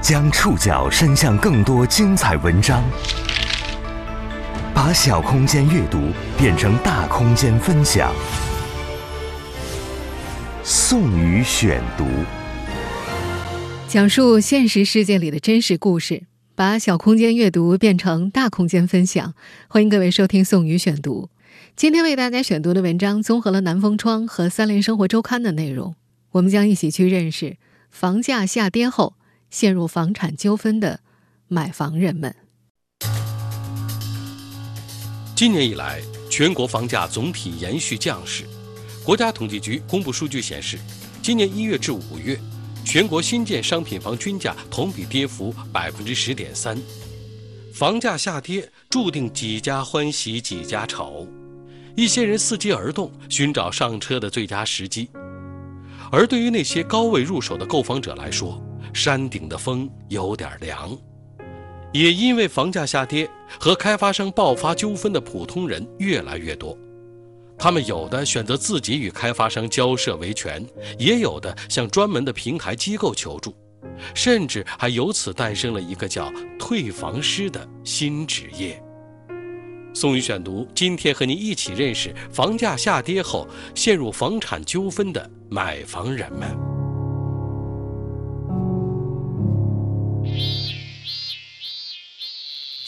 将触角伸向更多精彩文章，把小空间阅读变成大空间分享。宋宇选读，讲述现实世界里的真实故事，把小空间阅读变成大空间分享。欢迎各位收听宋宇选读。今天为大家选读的文章综合了南风窗和三联生活周刊的内容，我们将一起去认识房价下跌后。陷入房产纠纷的买房人们。今年以来，全国房价总体延续降势。国家统计局公布数据显示，今年一月至五月，全国新建商品房均价同比跌幅百分之十点三。房价下跌，注定几家欢喜几家愁。一些人伺机而动，寻找上车的最佳时机。而对于那些高位入手的购房者来说，山顶的风有点凉，也因为房价下跌和开发商爆发纠纷的普通人越来越多，他们有的选择自己与开发商交涉维权，也有的向专门的平台机构求助，甚至还由此诞生了一个叫“退房师”的新职业。宋宇选读，今天和您一起认识房价下跌后陷入房产纠纷的买房人们。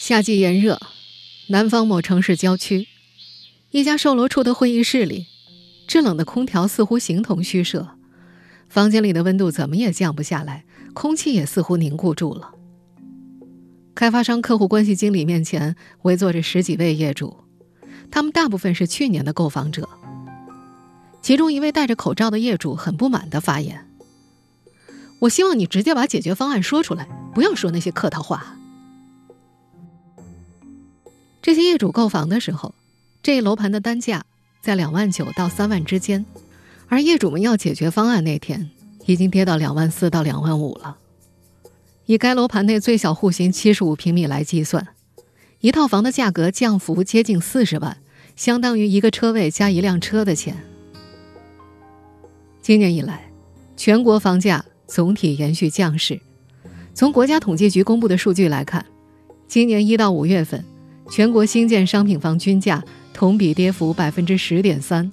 夏季炎热，南方某城市郊区，一家售楼处的会议室里，制冷的空调似乎形同虚设，房间里的温度怎么也降不下来，空气也似乎凝固住了。开发商客户关系经理面前围坐着十几位业主，他们大部分是去年的购房者。其中一位戴着口罩的业主很不满地发言：“我希望你直接把解决方案说出来，不要说那些客套话。”这些业主购房的时候，这一楼盘的单价在两万九到三万之间，而业主们要解决方案那天，已经跌到两万四到两万五了。以该楼盘内最小户型七十五平米来计算，一套房的价格降幅接近四十万，相当于一个车位加一辆车的钱。今年以来，全国房价总体延续降势。从国家统计局公布的数据来看，今年一到五月份。全国新建商品房均价同比跌幅百分之十点三。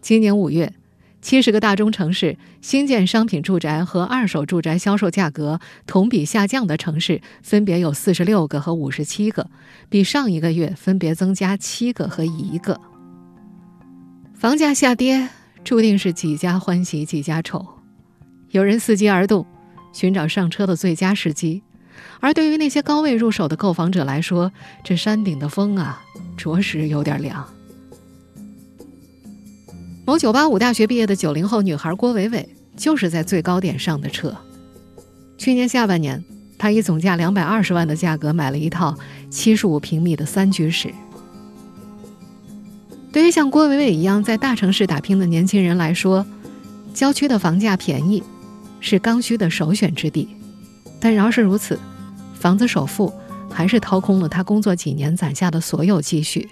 今年五月，七十个大中城市新建商品住宅和二手住宅销售价格同比下降的城市分别有四十六个和五十七个，比上一个月分别增加七个和一个。房价下跌，注定是几家欢喜几家愁。有人伺机而动，寻找上车的最佳时机。而对于那些高位入手的购房者来说，这山顶的风啊，着实有点凉。某985大学毕业的九零后女孩郭伟伟，就是在最高点上的车。去年下半年，她以总价两百二十万的价格买了一套七十五平米的三居室。对于像郭伟伟一样在大城市打拼的年轻人来说，郊区的房价便宜，是刚需的首选之地。但饶是如此，房子首付还是掏空了他工作几年攒下的所有积蓄。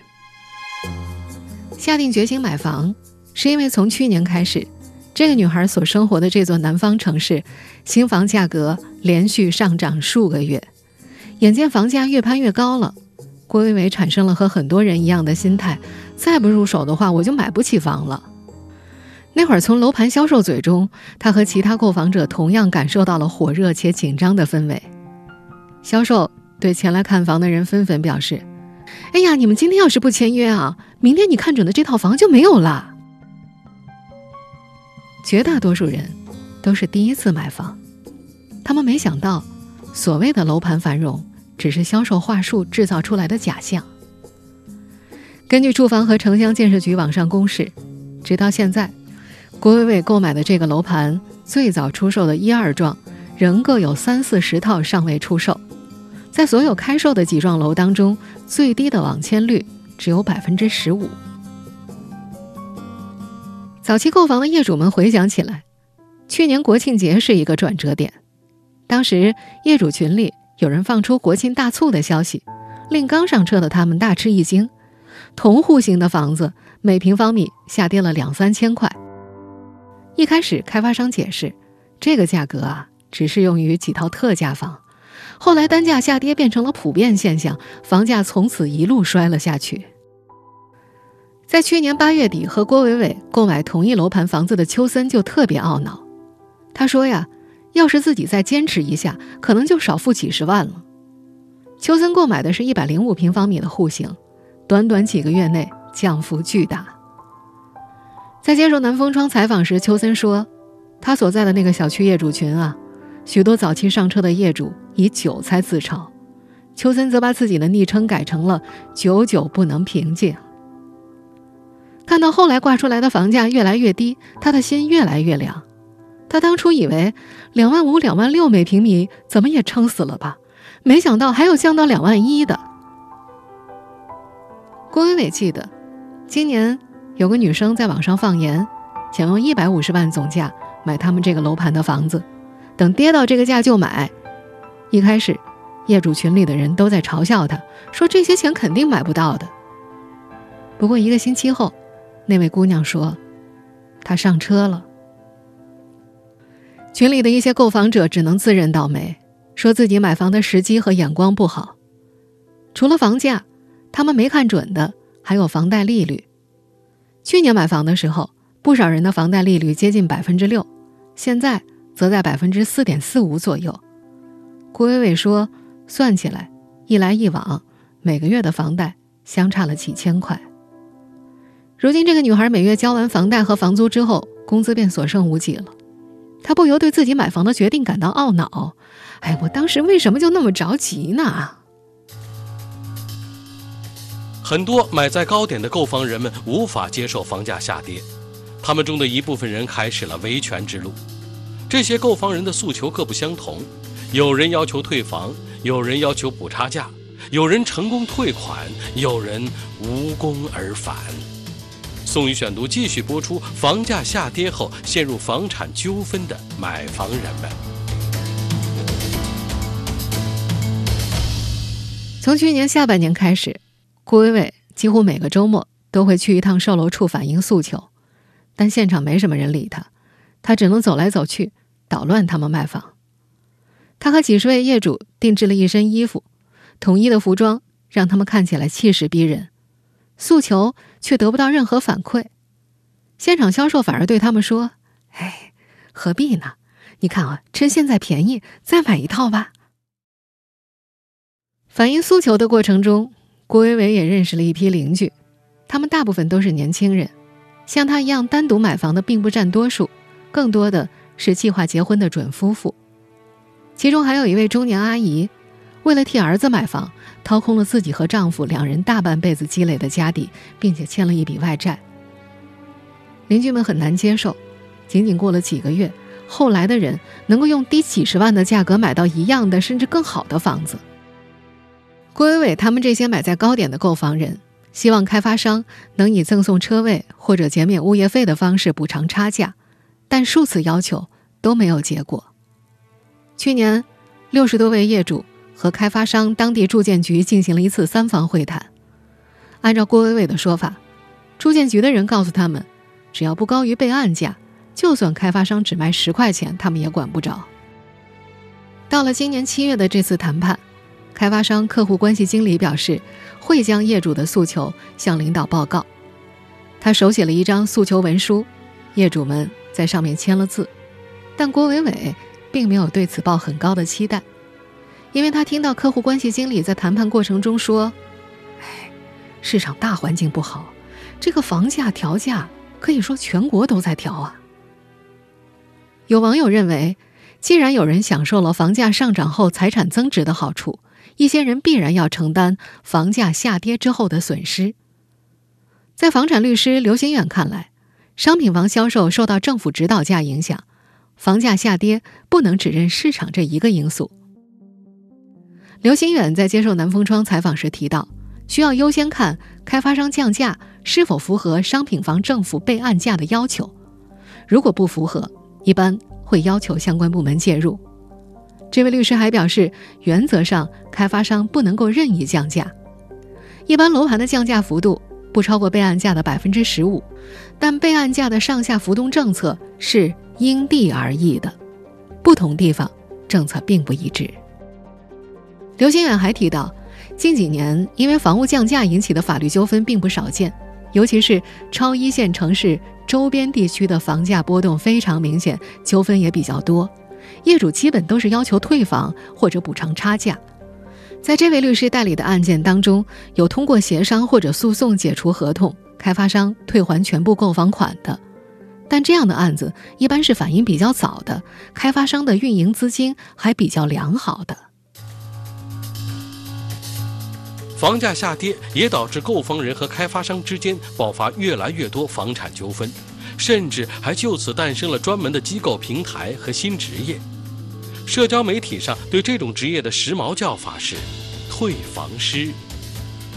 下定决心买房，是因为从去年开始，这个女孩所生活的这座南方城市，新房价格连续上涨数个月。眼见房价越攀越高了，郭维维产生了和很多人一样的心态：再不入手的话，我就买不起房了。那会儿，从楼盘销售嘴中，他和其他购房者同样感受到了火热且紧张的氛围。销售对前来看房的人纷纷表示：“哎呀，你们今天要是不签约啊，明天你看准的这套房就没有了。”绝大多数人都是第一次买房，他们没想到，所谓的楼盘繁荣只是销售话术制造出来的假象。根据住房和城乡建设局网上公示，直到现在。郭伟伟购买的这个楼盘最早出售的一二幢，仍各有三四十套尚未出售。在所有开售的几幢楼当中，最低的网签率只有百分之十五。早期购房的业主们回想起来，去年国庆节是一个转折点。当时业主群里有人放出国庆大促的消息，令刚上车的他们大吃一惊：同户型的房子每平方米下跌了两三千块。一开始，开发商解释，这个价格啊，只适用于几套特价房，后来单价下跌变成了普遍现象，房价从此一路摔了下去。在去年八月底和郭伟伟购买同一楼盘房子的邱森就特别懊恼，他说呀，要是自己再坚持一下，可能就少付几十万了。邱森购买的是一百零五平方米的户型，短短几个月内降幅巨大。在接受南风窗采访时，邱森说，他所在的那个小区业主群啊，许多早期上车的业主以韭菜自嘲，邱森则把自己的昵称改成了“久久不能平静”。看到后来挂出来的房价越来越低，他的心越来越凉。他当初以为两万五、两万六每平米怎么也撑死了吧，没想到还有降到两万一的。郭伟伟记得，今年有个女生在网上放言，想用一百五十万总价买他们这个楼盘的房子，等跌到这个价就买。一开始，业主群里的人都在嘲笑他，说这些钱肯定买不到的。不过一个星期后，那位姑娘说：“她上车了。”群里的一些购房者只能自认倒霉，说自己买房的时机和眼光不好。除了房价，他们没看准的还有房贷利率。去年买房的时候，不少人的房贷利率接近百分之六，现在则在百分之四点四五左右。郭伟伟说：“算起来，一来一往，每个月的房贷相差了几千块。”如今，这个女孩每月交完房贷和房租之后，工资便所剩无几了。她不由对自己买房的决定感到懊恼。哎，我当时为什么就那么着急呢？很多买在高点的购房人们无法接受房价下跌，他们中的一部分人开始了维权之路。这些购房人的诉求各不相同，有人要求退房，有人要求补差价，有人成功退款，有人无功而返。宋宇选读继续播出：房价下跌后陷入房产纠纷的买房人们。从去年下半年开始，郭伟伟几乎每个周末都会去一趟售楼处反映诉求，但现场没什么人理他，他只能走来走去，捣乱他们卖房。他和几十位业主定制了一身衣服，统一的服装让他们看起来气势逼人。诉求却得不到任何反馈，现场销售反而对他们说：“哎，何必呢？你看啊，趁现在便宜，再买一套吧。”反映诉求的过程中，郭维伟也认识了一批邻居，他们大部分都是年轻人，像他一样单独买房的并不占多数，更多的是计划结婚的准夫妇，其中还有一位中年阿姨。为了替儿子买房，掏空了自己和丈夫两人大半辈子积累的家底，并且欠了一笔外债。邻居们很难接受，仅仅过了几个月，后来的人能够用低几十万的价格买到一样的甚至更好的房子。郭伟伟他们这些买在高点的购房人，希望开发商能以赠送车位或者减免物业费的方式补偿差价，但数次要求都没有结果。去年，六十多位业主。和开发商、当地住建局进行了一次三方会谈。按照郭伟伟的说法，住建局的人告诉他们，只要不高于备案价，就算开发商只卖十块钱，他们也管不着。到了今年七月的这次谈判，开发商客户关系经理表示，会将业主的诉求向领导报告。他手写了一张诉求文书，业主们在上面签了字，但郭伟伟并没有对此抱很高的期待。因为他听到客户关系经理在谈判过程中说：“哎，市场大环境不好，这个房价调价可以说全国都在调啊。”有网友认为，既然有人享受了房价上涨后财产增值的好处，一些人必然要承担房价下跌之后的损失。在房产律师刘新远看来，商品房销售受到政府指导价影响，房价下跌不能只认市场这一个因素。刘新远在接受南风窗采访时提到，需要优先看开发商降价是否符合商品房政府备案价的要求，如果不符合，一般会要求相关部门介入。这位律师还表示，原则上开发商不能够任意降价，一般楼盘的降价幅度不超过备案价的百分之十五，但备案价的上下浮动政策是因地而异的，不同地方政策并不一致。刘新远还提到，近几年因为房屋降价引起的法律纠纷并不少见，尤其是超一线城市周边地区的房价波动非常明显，纠纷也比较多，业主基本都是要求退房或者补偿差价。在这位律师代理的案件当中，有通过协商或者诉讼解除合同，开发商退还全部购房款的。但这样的案子一般是反应比较早的，开发商的运营资金还比较良好的。房价下跌也导致购房人和开发商之间爆发越来越多房产纠纷，甚至还就此诞生了专门的机构平台和新职业。社交媒体上对这种职业的时髦叫法是“退房师”。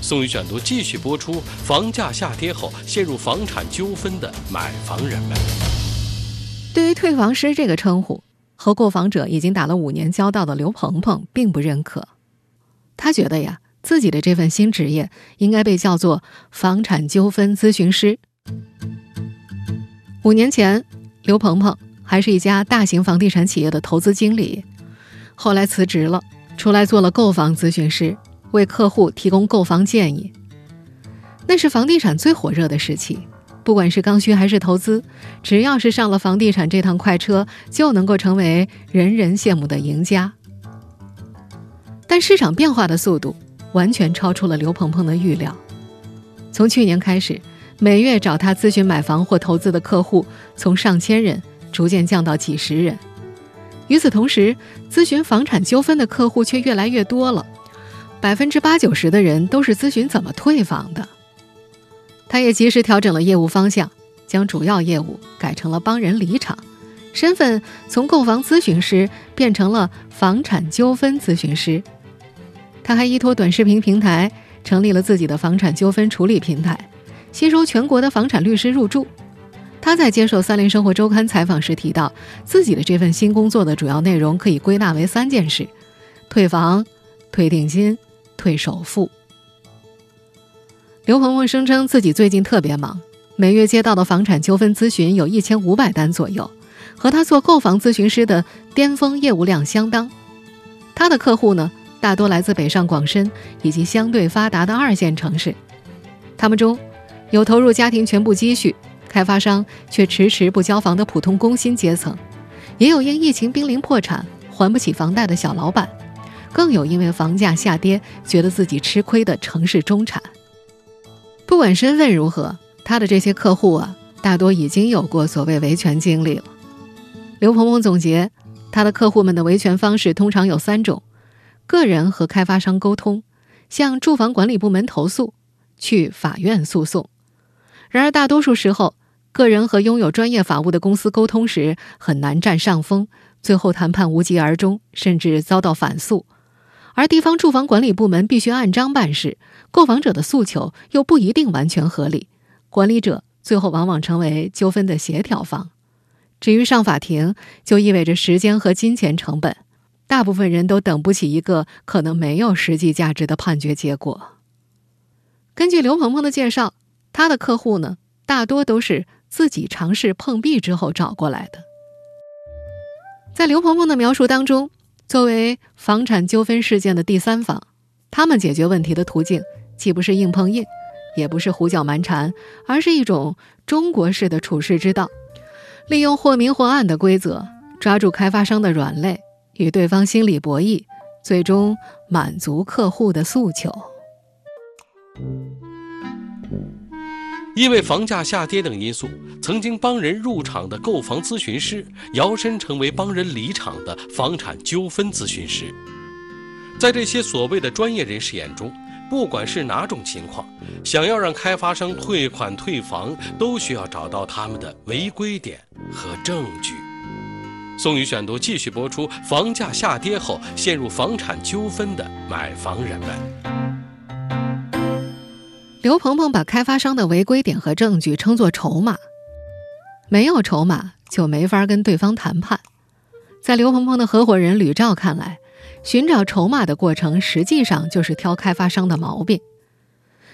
宋宇选读继续播出：房价下跌后陷入房产纠纷的买房人们。对于“退房师”这个称呼，和购房者已经打了五年交道的刘鹏鹏并不认可。他觉得呀，自己的这份新职业应该被叫做“房产纠纷咨询师”。五年前，刘鹏鹏。还是一家大型房地产企业的投资经理，后来辞职了，出来做了购房咨询师，为客户提供购房建议。那是房地产最火热的时期，不管是刚需还是投资，只要是上了房地产这趟快车，就能够成为人人羡慕的赢家。但市场变化的速度完全超出了刘鹏鹏的预料，从去年开始，每月找他咨询买房或投资的客户从上千人。逐渐降到几十人。与此同时，咨询房产纠纷的客户却越来越多了，百分之八九十的人都是咨询怎么退房的。他也及时调整了业务方向，将主要业务改成了帮人离场，身份从购房咨询师变成了房产纠纷咨询师。他还依托短视频平台成立了自己的房产纠纷处理平台，吸收全国的房产律师入驻。他在接受《三联生活周刊》采访时提到，自己的这份新工作的主要内容可以归纳为三件事：退房、退定金、退首付。刘鹏鹏声称自己最近特别忙，每月接到的房产纠纷咨询有一千五百单左右，和他做购房咨询师的巅峰业务量相当。他的客户呢，大多来自北上广深以及相对发达的二线城市，他们中有投入家庭全部积蓄。开发商却迟迟不交房的普通工薪阶层，也有因疫情濒临破产还不起房贷的小老板，更有因为房价下跌觉得自己吃亏的城市中产。不管身份如何，他的这些客户啊，大多已经有过所谓维权经历了。刘鹏鹏总结，他的客户们的维权方式通常有三种：个人和开发商沟通，向住房管理部门投诉，去法院诉讼。然而，大多数时候，个人和拥有专业法务的公司沟通时很难占上风，最后谈判无疾而终，甚至遭到反诉。而地方住房管理部门必须按章办事，购房者的诉求又不一定完全合理，管理者最后往往成为纠纷的协调方。至于上法庭，就意味着时间和金钱成本，大部分人都等不起一个可能没有实际价值的判决结果。根据刘鹏鹏的介绍，他的客户呢，大多都是。自己尝试碰壁之后找过来的。在刘鹏鹏的描述当中，作为房产纠纷事件的第三方，他们解决问题的途径既不是硬碰硬，也不是胡搅蛮缠，而是一种中国式的处世之道，利用或明或暗的规则，抓住开发商的软肋，与对方心理博弈，最终满足客户的诉求。因为房价下跌等因素，曾经帮人入场的购房咨询师，摇身成为帮人离场的房产纠纷咨询师。在这些所谓的专业人士眼中，不管是哪种情况，想要让开发商退款退房，都需要找到他们的违规点和证据。宋宇选读继续播出：房价下跌后陷入房产纠纷的买房人们。刘鹏鹏把开发商的违规点和证据称作筹码，没有筹码就没法跟对方谈判。在刘鹏鹏的合伙人吕照看来，寻找筹码的过程实际上就是挑开发商的毛病。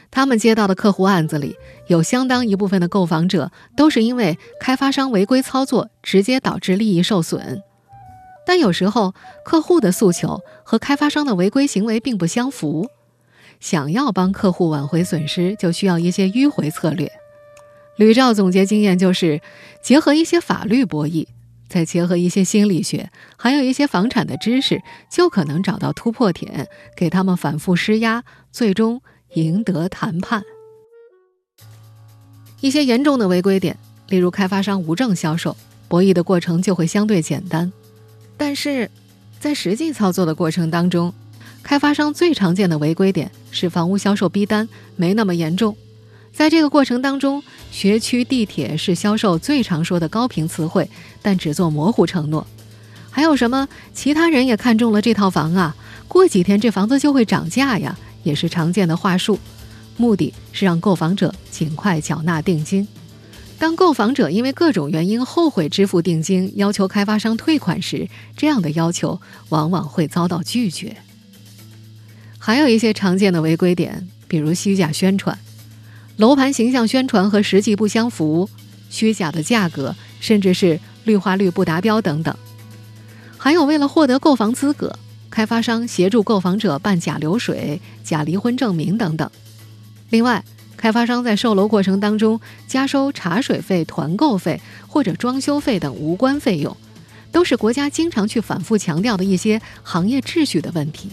他们接到的客户案子里，有相当一部分的购房者都是因为开发商违规操作直接导致利益受损。但有时候客户的诉求和开发商的违规行为并不相符，想要帮客户挽回损失，就需要一些迂回策略。吕照总结经验就是，结合一些法律博弈，再结合一些心理学，还有一些房产的知识，就可能找到突破点，给他们反复施压，最终赢得谈判。一些严重的违规点，例如开发商无证销售，博弈的过程就会相对简单。但是，在实际操作的过程当中，开发商最常见的违规点是房屋销售逼单没那么严重。在这个过程当中，学区地铁是销售最常说的高频词汇，但只做模糊承诺。还有什么？其他人也看中了这套房啊，过几天这房子就会涨价呀，也是常见的话术，目的是让购房者尽快缴纳定金。当购房者因为各种原因后悔支付定金，要求开发商退款时，这样的要求往往会遭到拒绝。还有一些常见的违规点，比如虚假宣传。楼盘形象宣传和实际不相符，虚假的价格，甚至是绿化率不达标等等。还有为了获得购房资格，开发商协助购房者办假流水、假离婚证明等等。另外，开发商在售楼过程当中加收茶水费、团购费或者装修费等无关费用，都是国家经常去反复强调的一些行业秩序的问题。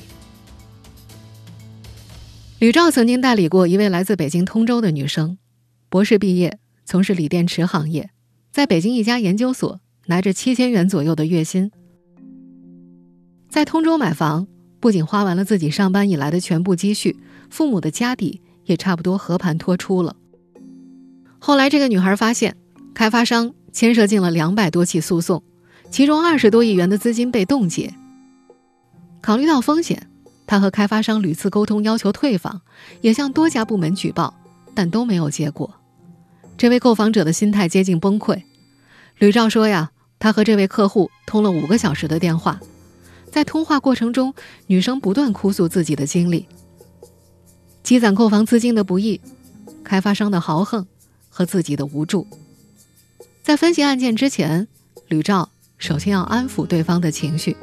吕照曾经代理过一位来自北京通州的女生，博士毕业，从事锂电池行业，在北京一家研究所拿着七千元左右的月薪。在通州买房，不仅花完了自己上班以来的全部积蓄，父母的家底也差不多和盘托出了。后来，这个女孩发现，开发商牵涉进了两百多起诉讼，其中二十多亿元的资金被冻结。考虑到风险。他和开发商屡次沟通，要求退房，也向多家部门举报，但都没有结果。这位购房者的心态接近崩溃。吕照说：“呀，他和这位客户通了五个小时的电话，在通话过程中，女生不断哭诉自己的经历：积攒购房资金的不易，开发商的豪横和自己的无助。在分析案件之前，吕照首先要安抚对方的情绪。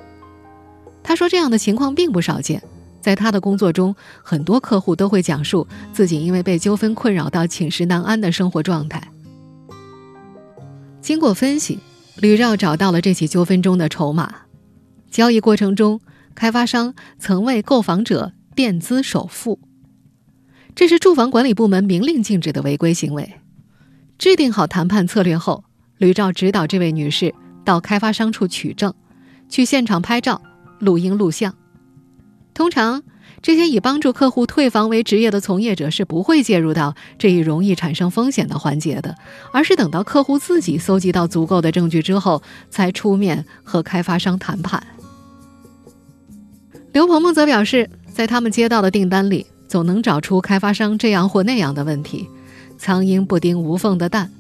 他说：“这样的情况并不少见。”在他的工作中，很多客户都会讲述自己因为被纠纷困扰到寝食难安的生活状态。经过分析，吕绕找到了这起纠纷中的筹码：交易过程中，开发商曾为购房者垫资首付，这是住房管理部门明令禁止的违规行为。制定好谈判策略后，吕照指导这位女士到开发商处取证，去现场拍照、录音、录像。通常，这些以帮助客户退房为职业的从业者是不会介入到这一容易产生风险的环节的，而是等到客户自己搜集到足够的证据之后，才出面和开发商谈判。刘鹏鹏则表示，在他们接到的订单里，总能找出开发商这样或那样的问题，苍蝇不叮无缝的蛋，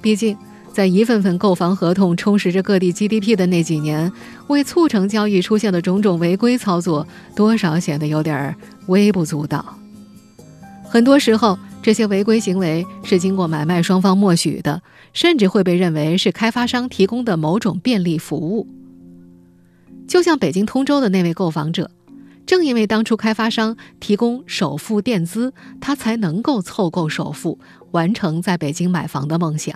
毕竟。在一份份购房合同充实着各地 GDP 的那几年，为促成交易出现的种种违规操作，多少显得有点微不足道。很多时候，这些违规行为是经过买卖双方默许的，甚至会被认为是开发商提供的某种便利服务。就像北京通州的那位购房者，正因为当初开发商提供首付垫资，他才能够凑够首付，完成在北京买房的梦想。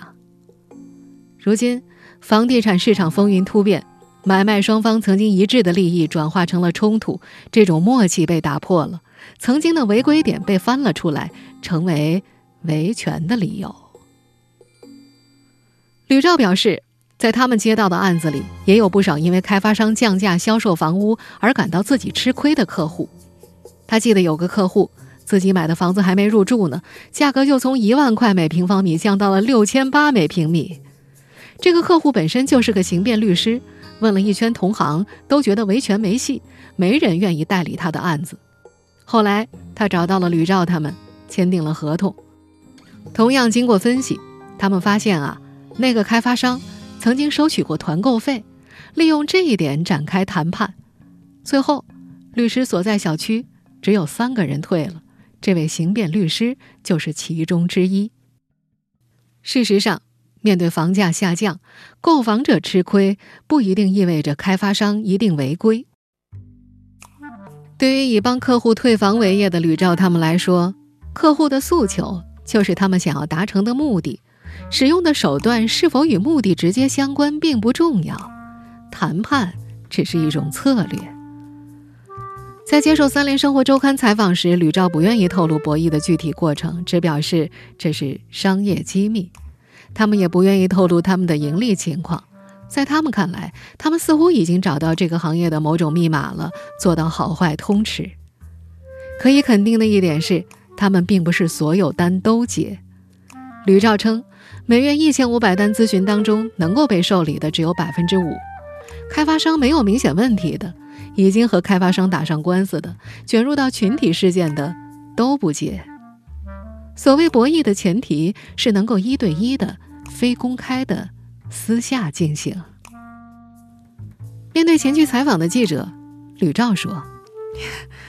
如今，房地产市场风云突变，买卖双方曾经一致的利益转化成了冲突，这种默契被打破了，曾经的违规点被翻了出来，成为维权的理由。吕照表示，在他们接到的案子里，也有不少因为开发商降价销售房屋而感到自己吃亏的客户。他记得有个客户，自己买的房子还没入住呢，价格就从一万块每平方米降到了六千八每平米。这个客户本身就是个刑辩律师，问了一圈同行，都觉得维权没戏，没人愿意代理他的案子。后来他找到了吕照他们，签订了合同。同样经过分析，他们发现啊，那个开发商曾经收取过团购费，利用这一点展开谈判。最后，律师所在小区只有三个人退了，这位刑辩律师就是其中之一。事实上。面对房价下降，购房者吃亏，不一定意味着开发商一定违规。对于以帮客户退房为业的吕照他们来说，客户的诉求就是他们想要达成的目的，使用的手段是否与目的直接相关并不重要，谈判只是一种策略。在接受《三联生活周刊》采访时，吕照不愿意透露博弈的具体过程，只表示这是商业机密。他们也不愿意透露他们的盈利情况。在他们看来，他们似乎已经找到这个行业的某种密码了，做到好坏通吃。可以肯定的一点是，他们并不是所有单都接。吕照称，每月一千五百单咨询当中，能够被受理的只有百分之五。开发商没有明显问题的，已经和开发商打上官司的，卷入到群体事件的，都不接。所谓博弈的前提是能够一对一的、非公开的。私下进行。面对前去采访的记者，吕照说：“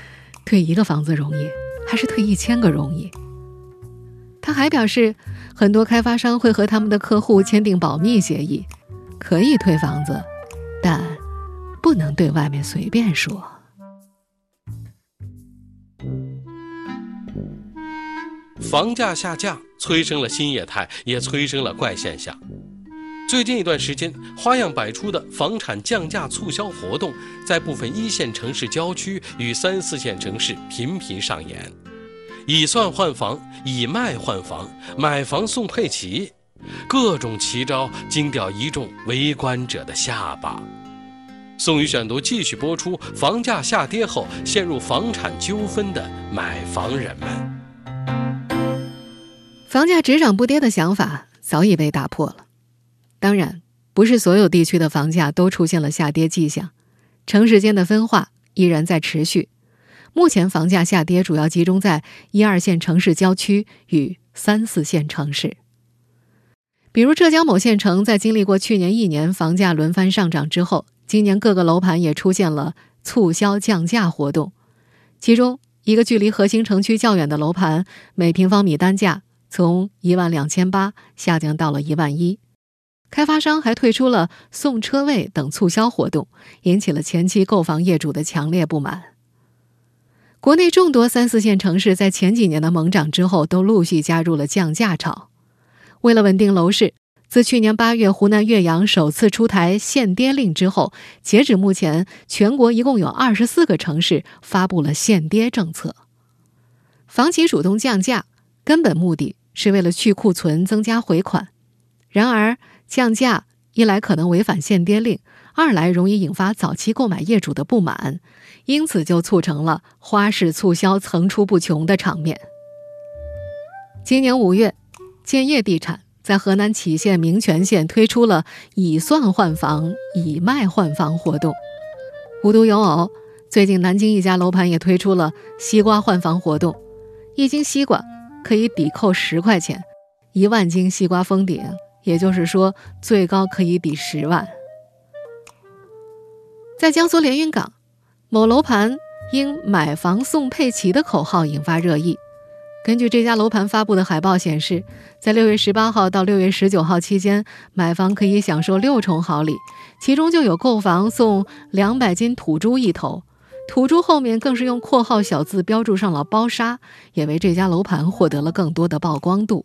退一个房子容易，还是退一千个容易？”他还表示，很多开发商会和他们的客户签订保密协议，可以退房子，但不能对外面随便说。房价下降催生了新业态，也催生了怪现象。最近一段时间，花样百出的房产降价促销活动，在部分一线城市郊区与三四线城市频频上演。以算换房，以卖换房，买房送佩奇，各种奇招惊掉一众围观者的下巴。宋宇选读继续播出：房价下跌后陷入房产纠纷的买房人们。房价只涨不跌的想法早已被打破了。当然，不是所有地区的房价都出现了下跌迹象，城市间的分化依然在持续。目前房价下跌主要集中在一二线城市郊区与三四线城市。比如浙江某县城，在经历过去年一年房价轮番上涨之后，今年各个楼盘也出现了促销降价活动。其中一个距离核心城区较远的楼盘，每平方米单价从一万两千八下降到了一万一。开发商还推出了送车位等促销活动，引起了前期购房业主的强烈不满。国内众多三四线城市在前几年的猛涨之后，都陆续加入了降价潮。为了稳定楼市，自去年八月湖南岳阳首次出台限跌令之后，截止目前，全国一共有二十四个城市发布了限跌政策。房企主动降价，根本目的是为了去库存、增加回款。然而，降价一来可能违反限跌令，二来容易引发早期购买业主的不满，因此就促成了花式促销层出不穷的场面。今年五月，建业地产在河南杞县明泉县推出了以算换房、以卖换房活动。无独有偶，最近南京一家楼盘也推出了西瓜换房活动，一斤西瓜可以抵扣十块钱，一万斤西瓜封顶。也就是说，最高可以抵十万。在江苏连云港，某楼盘因“买房送佩奇”的口号引发热议。根据这家楼盘发布的海报显示，在六月十八号到六月十九号期间，买房可以享受六重好礼，其中就有购房送两百斤土猪一头，土著后面更是用括号小字标注上了包杀，也为这家楼盘获得了更多的曝光度。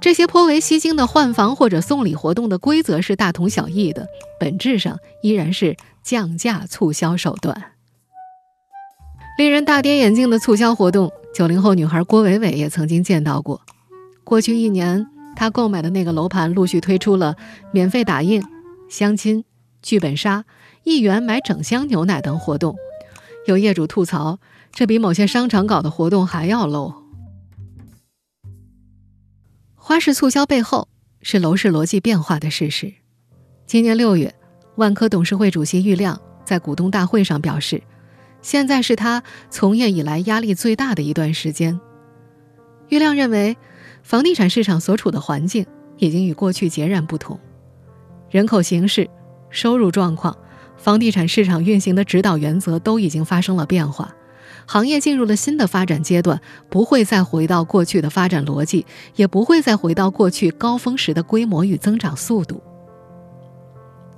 这些颇为吸睛的换房或者送礼活动的规则是大同小异的，本质上依然是降价促销手段。令人大跌眼镜的促销活动，九零后女孩郭伟伟也曾经见到过。过去一年，她购买的那个楼盘陆续推出了免费打印、相亲、剧本杀、一元买整箱牛奶等活动。有业主吐槽，这比某些商场搞的活动还要 low。花式促销背后是楼市逻辑变化的事实。今年六月，万科董事会主席郁亮在股东大会上表示，现在是他从业以来压力最大的一段时间。郁亮认为，房地产市场所处的环境已经与过去截然不同，人口形势、收入状况、房地产市场运行的指导原则都已经发生了变化，行业进入了新的发展阶段，不会再回到过去的发展逻辑，也不会再回到过去高峰时的规模与增长速度。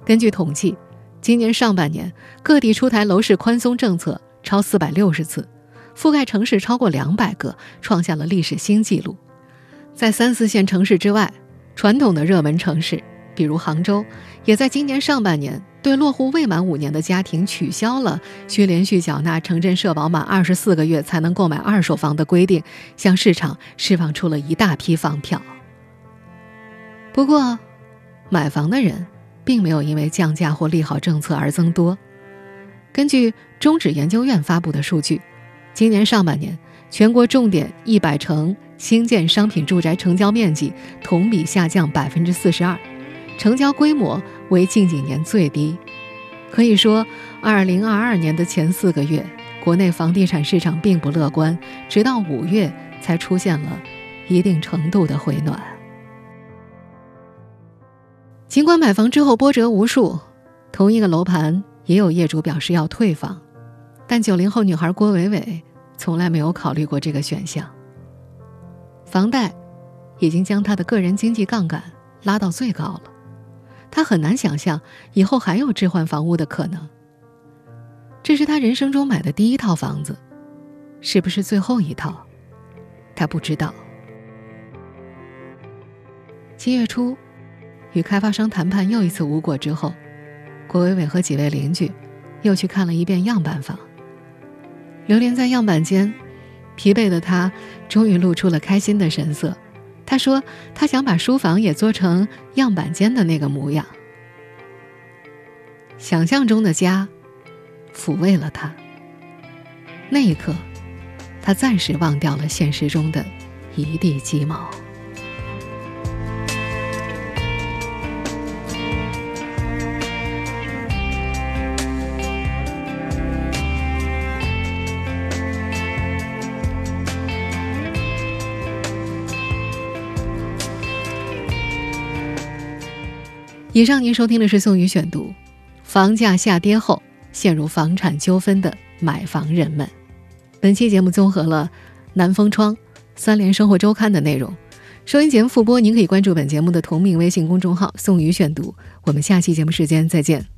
根据统计，今年上半年各地出台楼市宽松政策超四百六十次，覆盖城市超过两百个，创下了历史新纪录。在三四线城市之外，传统的热门城市。比如杭州，也在今年上半年对落户未满五年的家庭取消了需连续缴纳城镇社保满二十四个月才能购买二手房的规定，向市场释放出了一大批房票。不过，买房的人并没有因为降价或利好政策而增多。根据中指研究院发布的数据，今年上半年全国重点一百城新建商品住宅成交面积同比下降百分之四十二。成交规模为近几年最低，可以说，二零二二年的前四个月，国内房地产市场并不乐观，直到五月才出现了一定程度的回暖。尽管买房之后波折无数，同一个楼盘也有业主表示要退房，但九零后女孩郭伟伟从来没有考虑过这个选项。房贷已经将她的个人经济杠杆拉到最高了。他很难想象以后还有置换房屋的可能。这是他人生中买的第一套房子，是不是最后一套？他不知道。七月初，与开发商谈判又一次无果之后，郭伟伟和几位邻居又去看了一遍样板房。流连在样板间，疲惫的他终于露出了开心的神色。他说：“他想把书房也做成样板间的那个模样。想象中的家，抚慰了他。那一刻，他暂时忘掉了现实中的一地鸡毛。”以上您收听的是宋宇选读，房价下跌后陷入房产纠纷的买房人们。本期节目综合了南风窗、三联生活周刊的内容。收音节目复播，您可以关注本节目的同名微信公众号“宋宇选读”。我们下期节目时间再见。